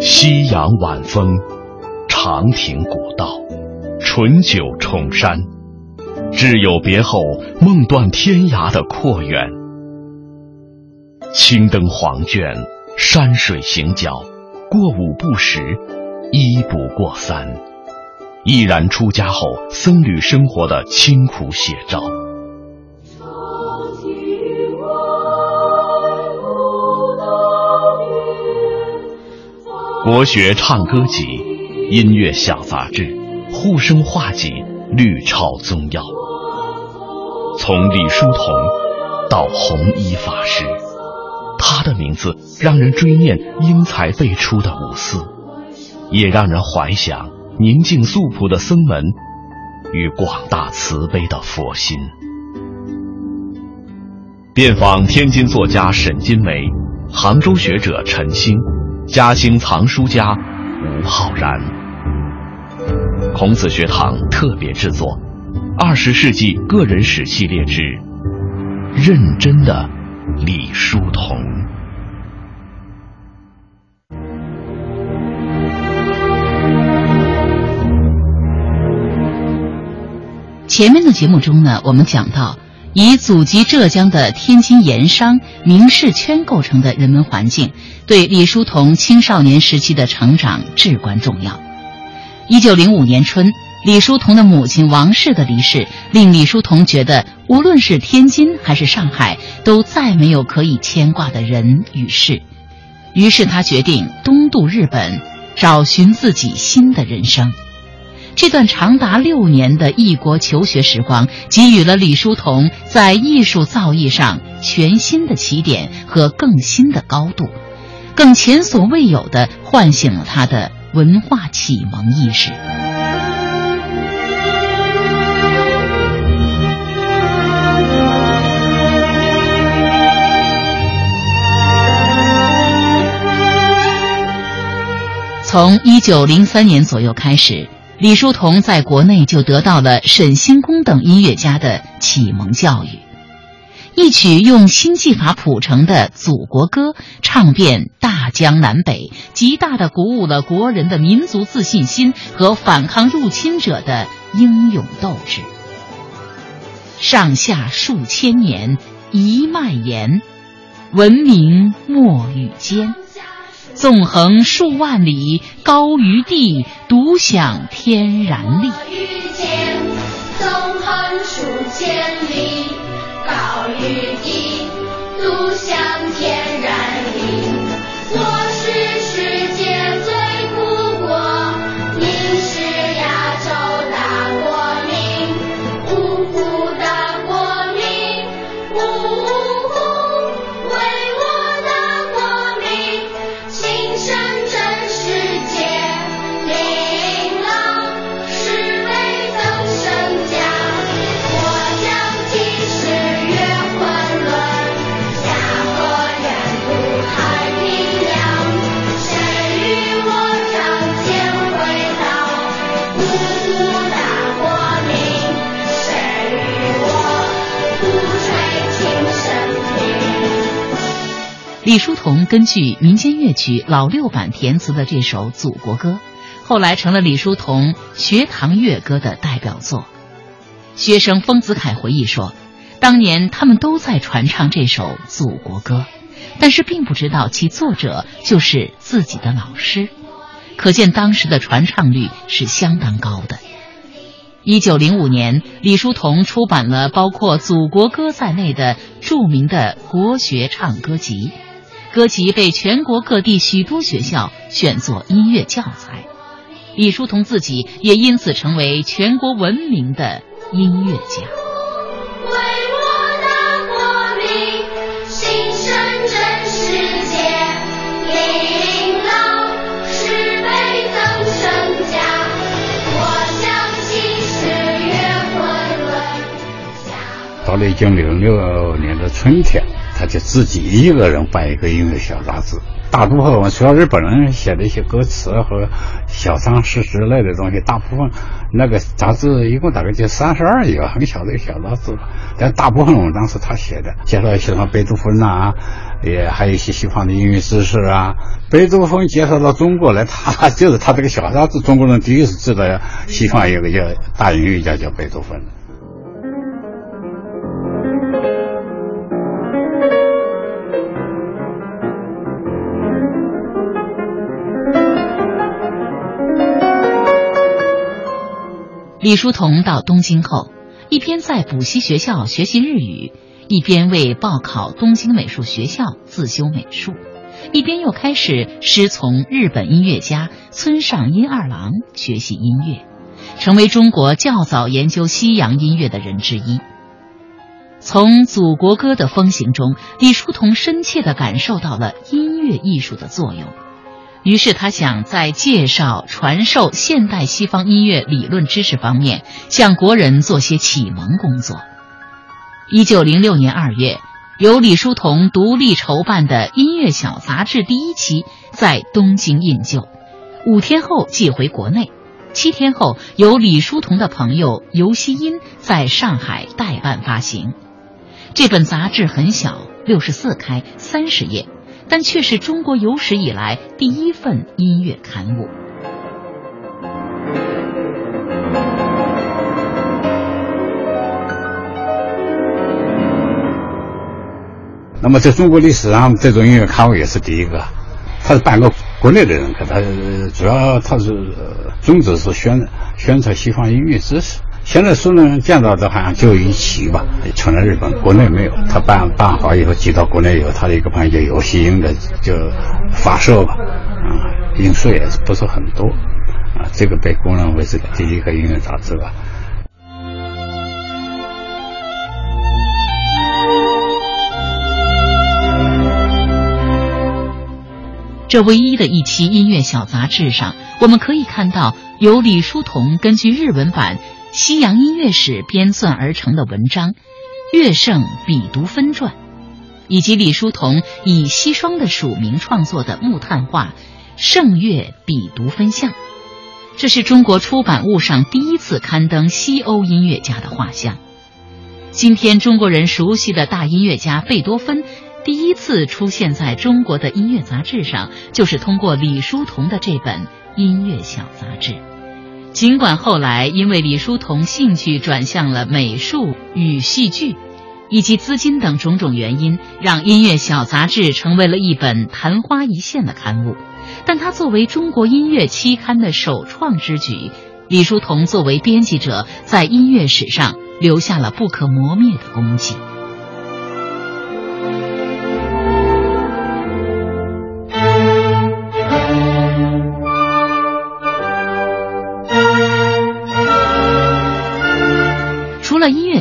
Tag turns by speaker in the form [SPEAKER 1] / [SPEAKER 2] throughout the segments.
[SPEAKER 1] 夕阳晚风，长亭古道，醇酒重山，挚友别后，梦断天涯的阔远。青灯黄卷，山水行脚，过五不食，一不过三，毅然出家后僧侣生活的清苦写照。国学唱歌集、音乐小杂志、护生画集、绿超宗耀，从李叔同到弘一法师，他的名字让人追念英才辈出的五四，也让人怀想宁静素朴的僧门与广大慈悲的佛心。遍访天津作家沈金梅，杭州学者陈星。嘉兴藏书家吴浩然，孔子学堂特别制作《二十世纪个人史系列之认真的李叔同》。
[SPEAKER 2] 前面的节目中呢，我们讲到。以祖籍浙江的天津盐商名士圈构成的人文环境，对李叔同青少年时期的成长至关重要。一九零五年春，李叔同的母亲王氏的离世，令李叔同觉得，无论是天津还是上海，都再没有可以牵挂的人与事。于是他决定东渡日本，找寻自己新的人生。这段长达六年的异国求学时光，给予了李叔同在艺术造诣上全新的起点和更新的高度，更前所未有的唤醒了他的文化启蒙意识。从一九零三年左右开始。李叔同在国内就得到了沈星功等音乐家的启蒙教育，一曲用新技法谱成的《祖国歌》唱遍大江南北，极大的鼓舞了国人的民族自信心和反抗入侵者的英勇斗志。上下数千年一蔓延，文明莫与间。纵横数万里，高于地，独享天然力。
[SPEAKER 3] 纵横数千里，
[SPEAKER 2] 李叔同根据民间乐曲老六版填词的这首《祖国歌》，后来成了李叔同学堂乐歌的代表作。学生丰子恺回忆说，当年他们都在传唱这首《祖国歌》，但是并不知道其作者就是自己的老师，可见当时的传唱率是相当高的。一九零五年，李叔同出版了包括《祖国歌》在内的著名的国学唱歌集。歌集被全国各地许多学校选作音乐教材，李叔同自己也因此成为全国闻名的音乐家。
[SPEAKER 3] 为我的国民牺牲真世界，领导是悲增身家。我相信十月混沌。
[SPEAKER 4] 到了一九六六年的春天。他就自己一个人办一个音乐小杂志。大部分除了日本人写的一些歌词和小常识之类的东西，大部分那个杂志一共大概就三十二页，很小的一个小杂志。但大部分文章是他写的，介绍一些什么贝多芬呐，也还有一些西方的音乐知识啊。贝多芬介绍到中国来，他就是他这个小杂志，中国人第一次知道西方有个叫大音乐家叫贝多芬。
[SPEAKER 2] 李叔同到东京后，一边在补习学校学习日语，一边为报考东京美术学校自修美术，一边又开始师从日本音乐家村上音二郎学习音乐，成为中国较早研究西洋音乐的人之一。从祖国歌的风行中，李叔同深切地感受到了音乐艺术的作用。于是，他想在介绍、传授现代西方音乐理论知识方面，向国人做些启蒙工作。一九零六年二月，由李叔同独立筹办的《音乐小杂志》第一期在东京印就，五天后寄回国内，七天后由李叔同的朋友尤希音在上海代办发行。这本杂志很小，六十四开，三十页。但却是中国有史以来第一份音乐刊物。
[SPEAKER 4] 那么，在中国历史上，这种音乐刊物也是第一个。他是半个国内的人，可他主要他是宗旨是宣宣传西方音乐知识。现在所能见到的好像就一期吧，成了日本国内没有。他办办好以后寄到国内以后，他的一个朋友叫游戏英的就发射吧，啊，印数也不是很多，啊，这个被公认为是第一个音乐杂志吧。
[SPEAKER 2] 这唯一的一期音乐小杂志上，我们可以看到由李叔同根据日文版。西洋音乐史编撰而成的文章《乐圣比读分传》，以及李叔同以西双的署名创作的木炭画《圣乐比读分像》，这是中国出版物上第一次刊登西欧音乐家的画像。今天中国人熟悉的大音乐家贝多芬，第一次出现在中国的音乐杂志上，就是通过李叔同的这本音乐小杂志。尽管后来因为李叔同兴趣转向了美术与戏剧，以及资金等种种原因，让音乐小杂志成为了一本昙花一现的刊物，但他作为中国音乐期刊的首创之举，李叔同作为编辑者，在音乐史上留下了不可磨灭的功绩。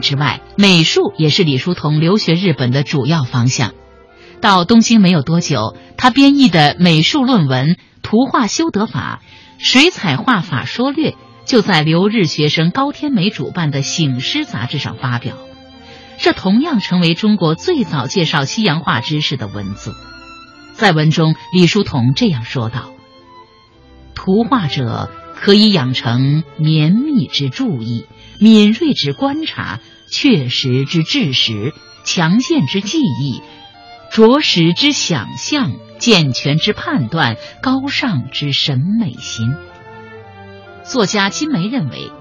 [SPEAKER 2] 之外，美术也是李叔同留学日本的主要方向。到东京没有多久，他编译的美术论文《图画修得法》《水彩画法说略》就在留日学生高天美主办的《醒狮》杂志上发表。这同样成为中国最早介绍西洋画知识的文字。在文中，李叔同这样说道：“图画者可以养成绵密之注意。”敏锐之观察，确实之知识，强健之记忆，着实之想象，健全之判断，高尚之审美心。作家金梅认为，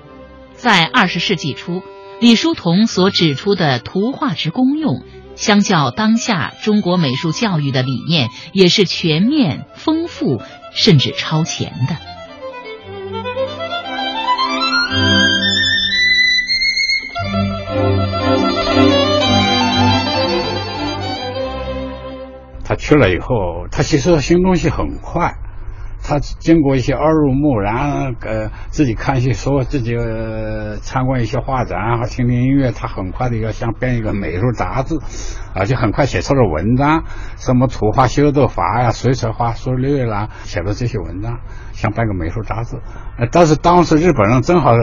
[SPEAKER 2] 在二十世纪初，李叔同所指出的图画之功用，相较当下中国美术教育的理念，也是全面、丰富，甚至超前的。
[SPEAKER 4] 去了以后，他吸收新东西很快。他经过一些耳濡目染，呃，自己看一些书，自己参观一些画展，啊听听音乐，他很快的要想编一个美术杂志，而且很快写出了文章，什么图画修得法呀、水彩画说略啦，写的这些文章，想办个美术杂志。但是当时日本人正好，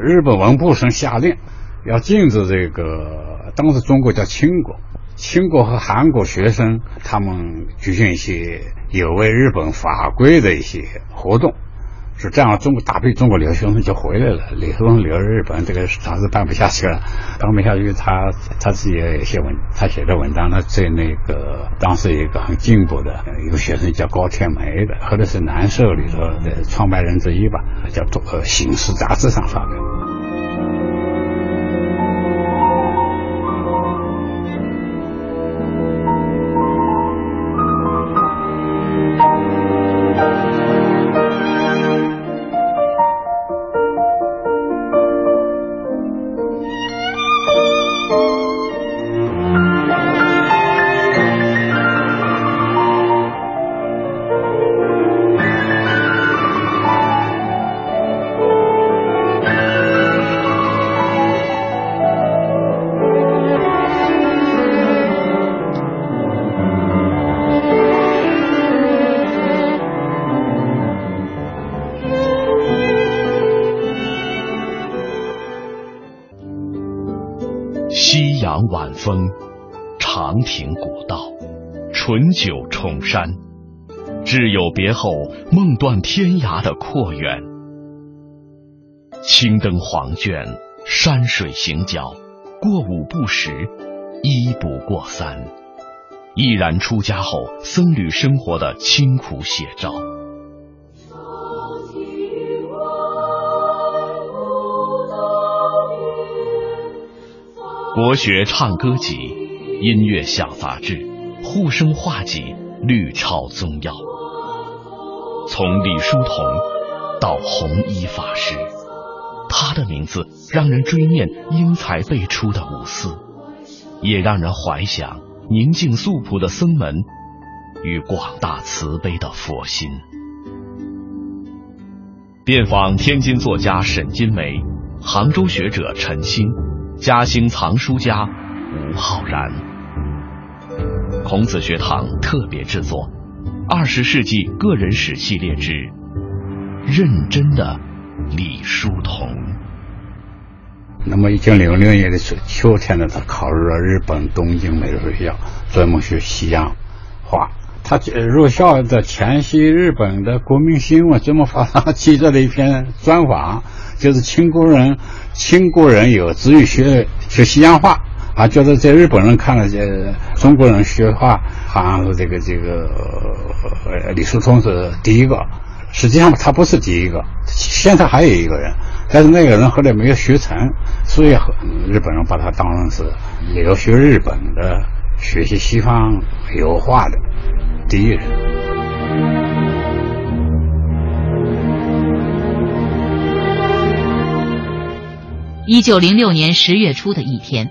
[SPEAKER 4] 日本文部省下令要禁止这个，当时中国叫清国。清国和韩国学生他们举行一些有违日本法规的一些活动。是这样，中国大批中国留学生就回来了。李叔同留日本，这个他是办不下去了，办不下去，他他自己也写文，他写的文章，呢在那个当时一个很进步的一个学生叫高天梅的，或者是南社里头的创办人之一吧，叫做《形式》杂志上发表。
[SPEAKER 1] 夕阳晚风，长亭古道，醇酒重山，挚友别后，梦断天涯的阔远。青灯黄卷，山水行脚，过五不食，一不过三，毅然出家后僧侣生活的清苦写照。国学唱歌集、音乐小杂志、护生画集、绿超宗耀，从李叔同到弘一法师，他的名字让人追念英才辈出的五四，也让人怀想宁静素朴的僧门与广大慈悲的佛心。遍访天津作家沈金梅，杭州学者陈星。嘉兴藏书家吴浩然，孔子学堂特别制作《二十世纪个人史系列之认真的李叔同》。
[SPEAKER 4] 那么，一九零六年的秋秋天呢，他考入了日本东京美术学校，专门学西洋画。他入校的前夕，日本的国民新闻专门发上记者的一篇专访，就是清国人，清国人有志于学学西洋画啊，觉得在日本人看了这中国人学画，好像是这个这个呃李叔同是第一个，实际上他不是第一个，现在还有一个人，但是那个人后来没有学成，所以日本人把他当成是留学日本的、学习西方油画的。第一人。
[SPEAKER 2] 一九零六年十月初的一天，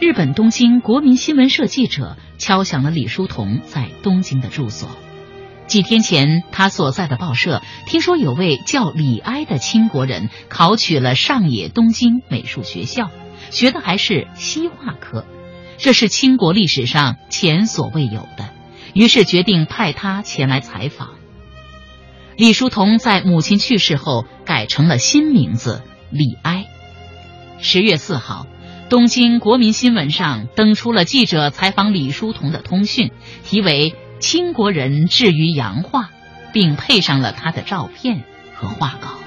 [SPEAKER 2] 日本东京国民新闻社记者敲响了李叔同在东京的住所。几天前，他所在的报社听说有位叫李哀的清国人考取了上野东京美术学校，学的还是西画科，这是清国历史上前所未有的。于是决定派他前来采访。李叔同在母亲去世后改成了新名字李哀。十月四号，东京国民新闻上登出了记者采访李叔同的通讯，题为《清国人至于洋化》，并配上了他的照片和画稿。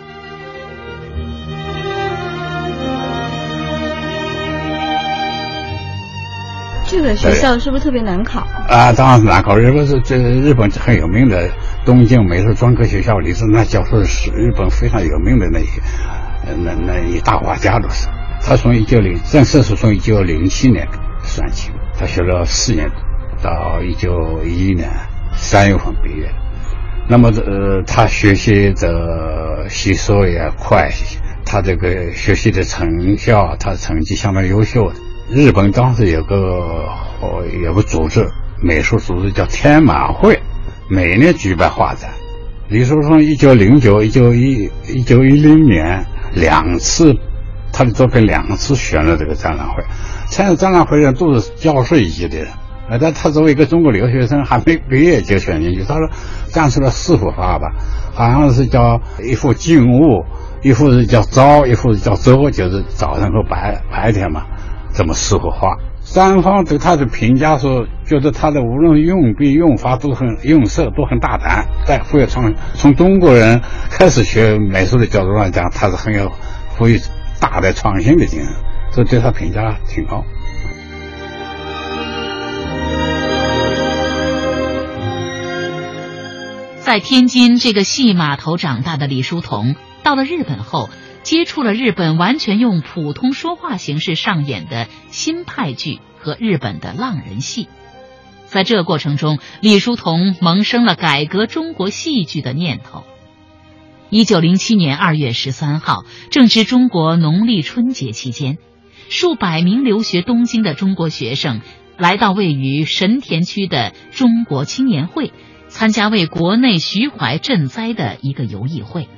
[SPEAKER 5] 这个学校是不是特别难考？
[SPEAKER 4] 啊，当然是难考。日本是这日本很有名的东京美术专科学校，里是那教授是日本非常有名的那些那那一大画家都是。他从一九零正式是从一九零七年算起，他学了四年，到一九一一年三月份毕业。那么呃，他学习的吸收也快，他这个学习的成效，他的成绩相当优秀的。日本当时有个有个组织，美术组织叫天马会，每年举办画展。李叔同一九零九、一九一、一九一零年两次，他的作品两次选了这个展览会。参加展览会的人都是教授一级的人，呃，但他作为一个中国留学生，还没毕业就选进去。他说展出了四幅画吧，好像是叫一幅静物，一幅是叫朝，一幅是叫周，就是早上和白白天嘛。这么诗和画。三方对他的评价说，觉得他的无论用笔用法都很用色都很大胆，在富有创从中国人开始学美术的角度上讲，他是很有富于大的创新的精神，所以对他评价挺高。
[SPEAKER 2] 在天津这个戏码头长大的李叔同，到了日本后，接触了日本完全用普通说话形式上演的新派剧和日本的浪人戏。在这过程中，李叔同萌生了改革中国戏剧的念头。一九零七年二月十三号，正值中国农历春节期间，数百名留学东京的中国学生来到位于神田区的中国青年会。参加为国内徐怀赈灾的一个游艺会，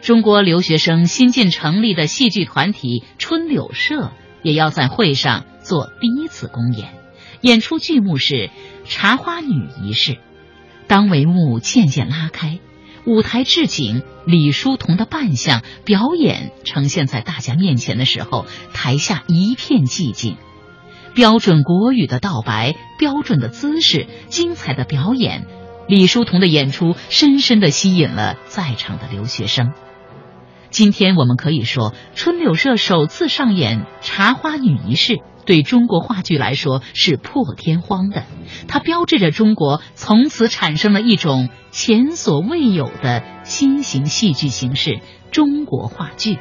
[SPEAKER 2] 中国留学生新近成立的戏剧团体春柳社也要在会上做第一次公演，演出剧目是《茶花女仪式》。当帷幕渐渐拉开，舞台置景李叔同的扮相表演呈现在大家面前的时候，台下一片寂静。标准国语的道白，标准的姿势，精彩的表演。李叔同的演出深深地吸引了在场的留学生。今天我们可以说，春柳社首次上演《茶花女一事》，对中国话剧来说是破天荒的。它标志着中国从此产生了一种前所未有的新型戏剧形式——中国话剧。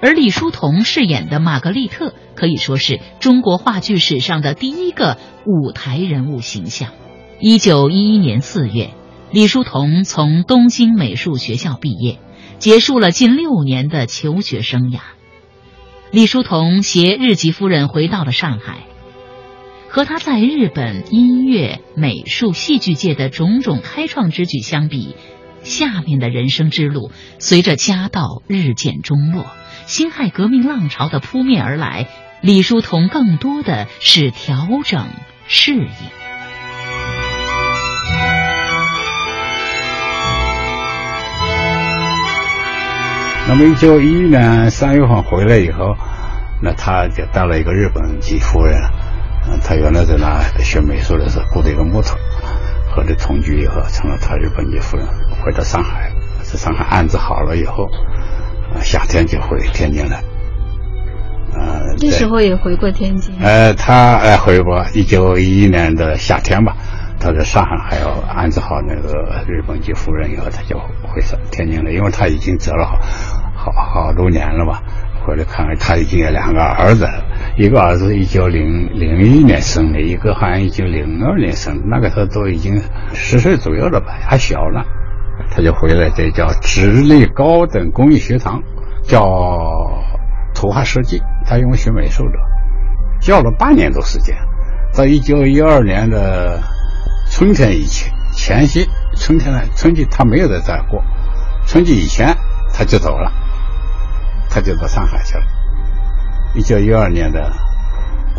[SPEAKER 2] 而李叔同饰演的玛格丽特，可以说是中国话剧史上的第一个舞台人物形象。一九一一年四月，李叔同从东京美术学校毕业，结束了近六年的求学生涯。李叔同携日籍夫人回到了上海，和他在日本音乐、美术、戏剧界的种种开创之举相比，下面的人生之路随着家道日渐中落，辛亥革命浪潮的扑面而来，李叔同更多的是调整适应。
[SPEAKER 4] 那么一九一一年三月份回来以后，那他就带了一个日本籍夫人。嗯，他原来在那学美术的时候雇的一个木头，和他同居以后成了他日本籍夫人。回到上海，在上海安置好了以后，夏天就回天津来。
[SPEAKER 5] 呃，那时候也回过天津。
[SPEAKER 4] 呃，他呃回过一九一一年的夏天吧。他在上海还要安置好那个日本籍夫人以后，他就回上天津了，因为他已经走了好好好多年了吧。回来看看，他已经有两个儿子，一个儿子一九零零一年生的，一个好像一九零二年生的，那个时候都已经十岁左右了吧，还小呢。他就回来，这叫直隶高等工艺学堂，叫图画设计。他因为学美术的，教了八年多时间，到一九一二年的。春天以前，前夕，春天呢？春季他没有在这儿过，春季以前他就走了，他就到上海去了。一九一二年的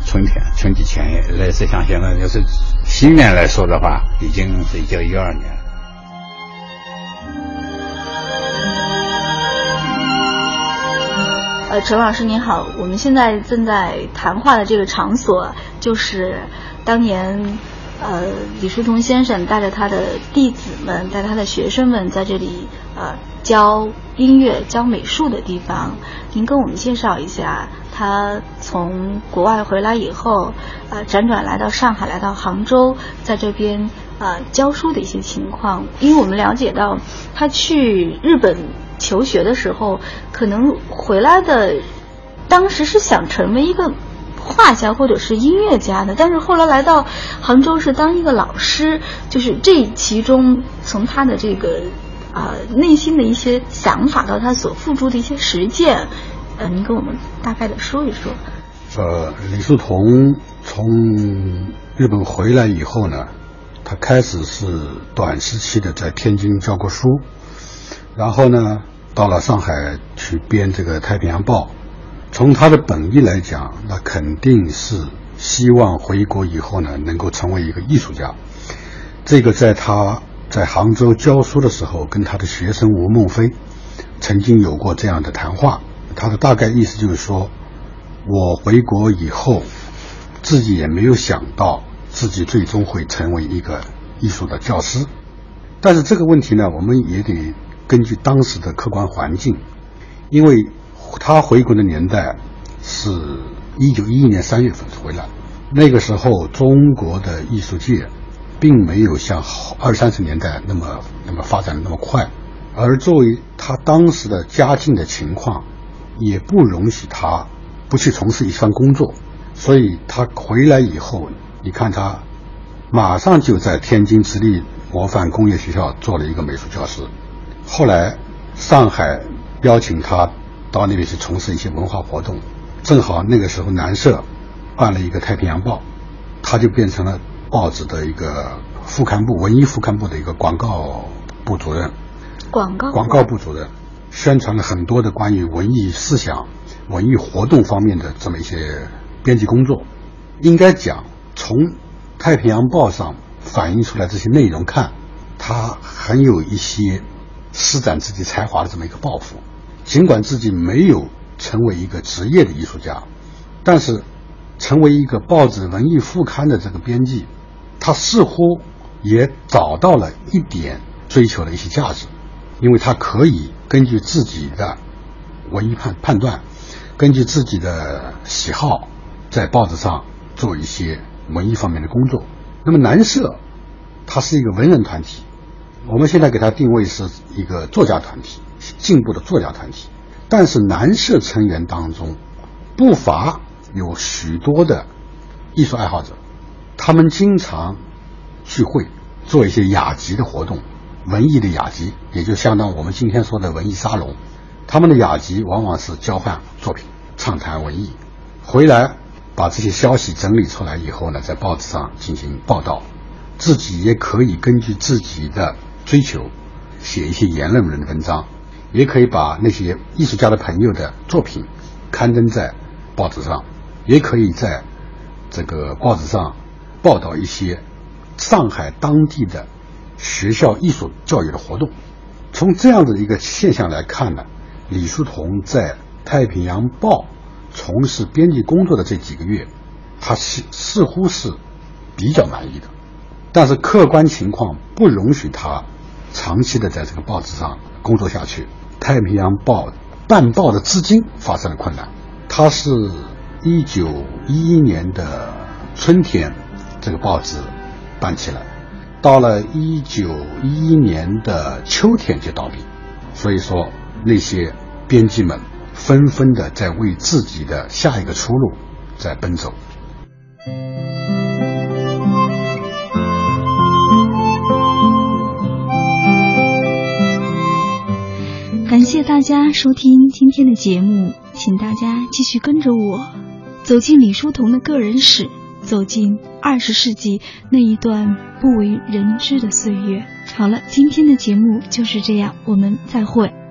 [SPEAKER 4] 春天，春季前夜，类似像现在就是新年来说的话，已经是一九一二年。
[SPEAKER 5] 呃，陈老师您好，我们现在正在谈话的这个场所就是当年。呃，李叔同先生带着他的弟子们，带他的学生们在这里呃教音乐、教美术的地方。您跟我们介绍一下，他从国外回来以后，呃，辗转来到上海，来到杭州，在这边呃教书的一些情况。因为我们了解到，他去日本求学的时候，可能回来的，当时是想成为一个。画家或者是音乐家的，但是后来来到杭州是当一个老师，就是这其中从他的这个啊内心的一些想法到他所付出的一些实践，呃，您跟我们大概的说一说。
[SPEAKER 6] 呃，李叔同从日本回来以后呢，他开始是短时期的在天津教过书，然后呢到了上海去编这个《太平洋报》。从他的本意来讲，那肯定是希望回国以后呢，能够成为一个艺术家。这个在他在杭州教书的时候，跟他的学生吴孟非曾经有过这样的谈话。他的大概意思就是说，我回国以后，自己也没有想到自己最终会成为一个艺术的教师。但是这个问题呢，我们也得根据当时的客观环境，因为他回国的年代是一九一一年三月份回来，那个时候中国的艺术界并没有像二三十年代那么那么发展的那么快，而作为他当时的家境的情况，也不容许他不去从事一番工作，所以他回来以后，你看他马上就在天津直隶模范工业学校做了一个美术教师，后来上海邀请他到那边去从事一些文化活动，正好那个时候南社办了一个《太平洋报》，他就变成了报纸的一个副刊部文艺副刊部的一个广告部主任，
[SPEAKER 5] 广告
[SPEAKER 6] 广告部主任，宣传了很多的关于文艺思想、文艺活动方面的这么一些编辑工作。应该讲，从《太平洋报》上反映出来这些内容看，他很有一些施展自己才华的这么一个抱负。尽管自己没有成为一个职业的艺术家，但是成为一个报纸文艺副刊的这个编辑，他似乎也找到了一点追求的一些价值，因为他可以根据自己的文艺判判断，根据自己的喜好，在报纸上做一些文艺方面的工作。那么南社，它是一个文人团体，我们现在给它定位是一个作家团体，进步的作家团体。但是南社成员当中，不乏有许多的艺术爱好者，他们经常聚会，做一些雅集的活动，文艺的雅集，也就相当我们今天说的文艺沙龙。他们的雅集往往是交换作品、畅谈文艺，回来把这些消息整理出来以后呢，在报纸上进行报道，自己也可以根据自己的追求写一些言论文文章，也可以把那些艺术家的朋友的作品刊登在报纸上，也可以在这个报纸上报道一些上海当地的学校艺术教育的活动。从这样的一个现象来看呢，李叔同在《太平洋报》从事编辑工作的这几个月，他似似乎是比较满意的，但是客观情况不容许他长期的在这个报纸上工作下去。《太平洋报》办报的资金发生了困难，他是一九一一年的春天这个报纸办起来，到了一九一一年的秋天就倒闭，所以说那些编辑们纷纷的在为自己的下一个出路在奔走。
[SPEAKER 7] 感谢大家收听今天的节目，请大家继续跟着我，走进李叔同的个人史，走进二十世纪那一段不为人知的岁月。好了，今天的节目就是这样，我们再会。